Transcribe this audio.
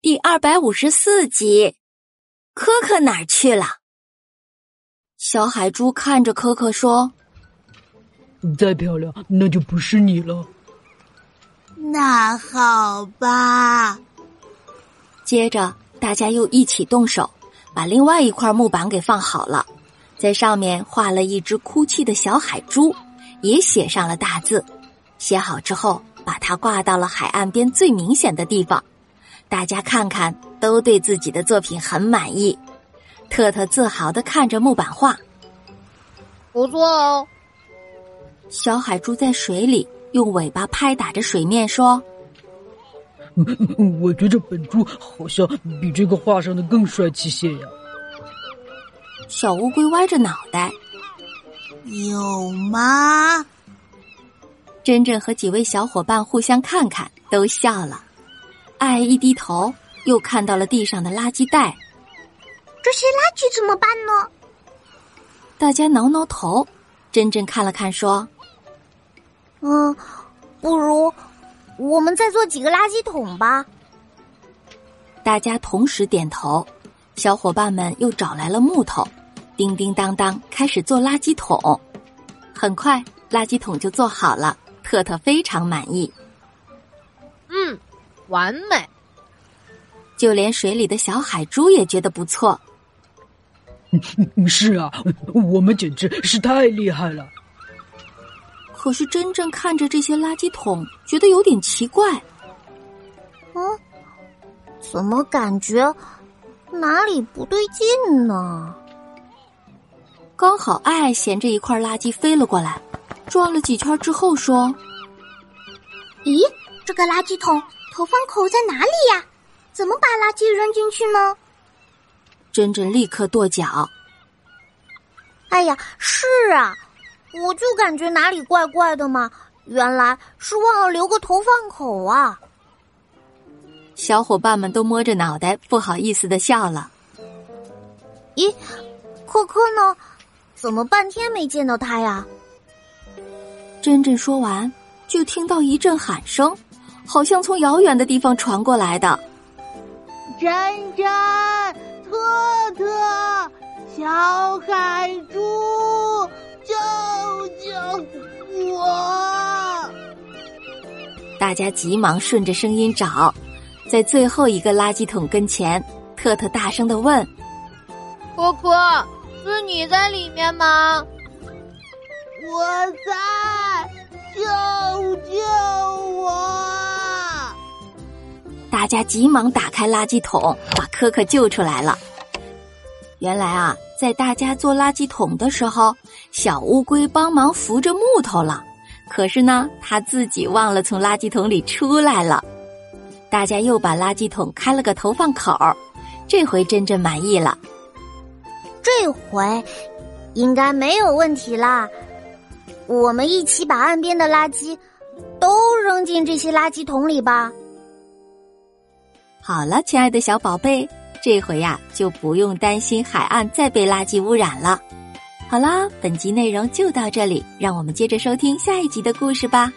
第二百五十四集，科科哪儿去了？小海猪看着科科说：“再漂亮，那就不是你了。”那好吧。接着，大家又一起动手，把另外一块木板给放好了，在上面画了一只哭泣的小海猪，也写上了大字。写好之后，把它挂到了海岸边最明显的地方。大家看看，都对自己的作品很满意。特特自豪的看着木板画，不错哦。小海猪在水里用尾巴拍打着水面，说：“我觉着本猪好像比这个画上的更帅气些呀。”小乌龟歪着脑袋：“有吗？”珍珍和几位小伙伴互相看看，都笑了。爱一低头，又看到了地上的垃圾袋。这些垃圾怎么办呢？大家挠挠头。珍珍看了看，说：“嗯，不如我们再做几个垃圾桶吧。”大家同时点头。小伙伴们又找来了木头，叮叮当当开始做垃圾桶。很快，垃圾桶就做好了。特特非常满意。嗯。完美，就连水里的小海猪也觉得不错。是啊，我们简直是太厉害了。可是真正看着这些垃圾桶，觉得有点奇怪。嗯，怎么感觉哪里不对劲呢？刚好爱爱衔着一块垃圾飞了过来，转了几圈之后说：“咦，这个垃圾桶。”投放口在哪里呀？怎么把垃圾扔进去呢？珍珍立刻跺脚。哎呀，是啊，我就感觉哪里怪怪的嘛，原来是忘了留个投放口啊！小伙伴们都摸着脑袋，不好意思的笑了。咦，可可呢？怎么半天没见到他呀？珍珍说完，就听到一阵喊声。好像从遥远的地方传过来的，珍珍、特特、小海猪，救救我！大家急忙顺着声音找，在最后一个垃圾桶跟前，特特大声的问：“波波，是你在里面吗？”“我在，大家急忙打开垃圾桶，把可可救出来了。原来啊，在大家做垃圾桶的时候，小乌龟帮忙扶着木头了。可是呢，它自己忘了从垃圾桶里出来了。大家又把垃圾桶开了个投放口，这回真正满意了。这回应该没有问题啦。我们一起把岸边的垃圾都扔进这些垃圾桶里吧。好了，亲爱的小宝贝，这回呀就不用担心海岸再被垃圾污染了。好啦，本集内容就到这里，让我们接着收听下一集的故事吧。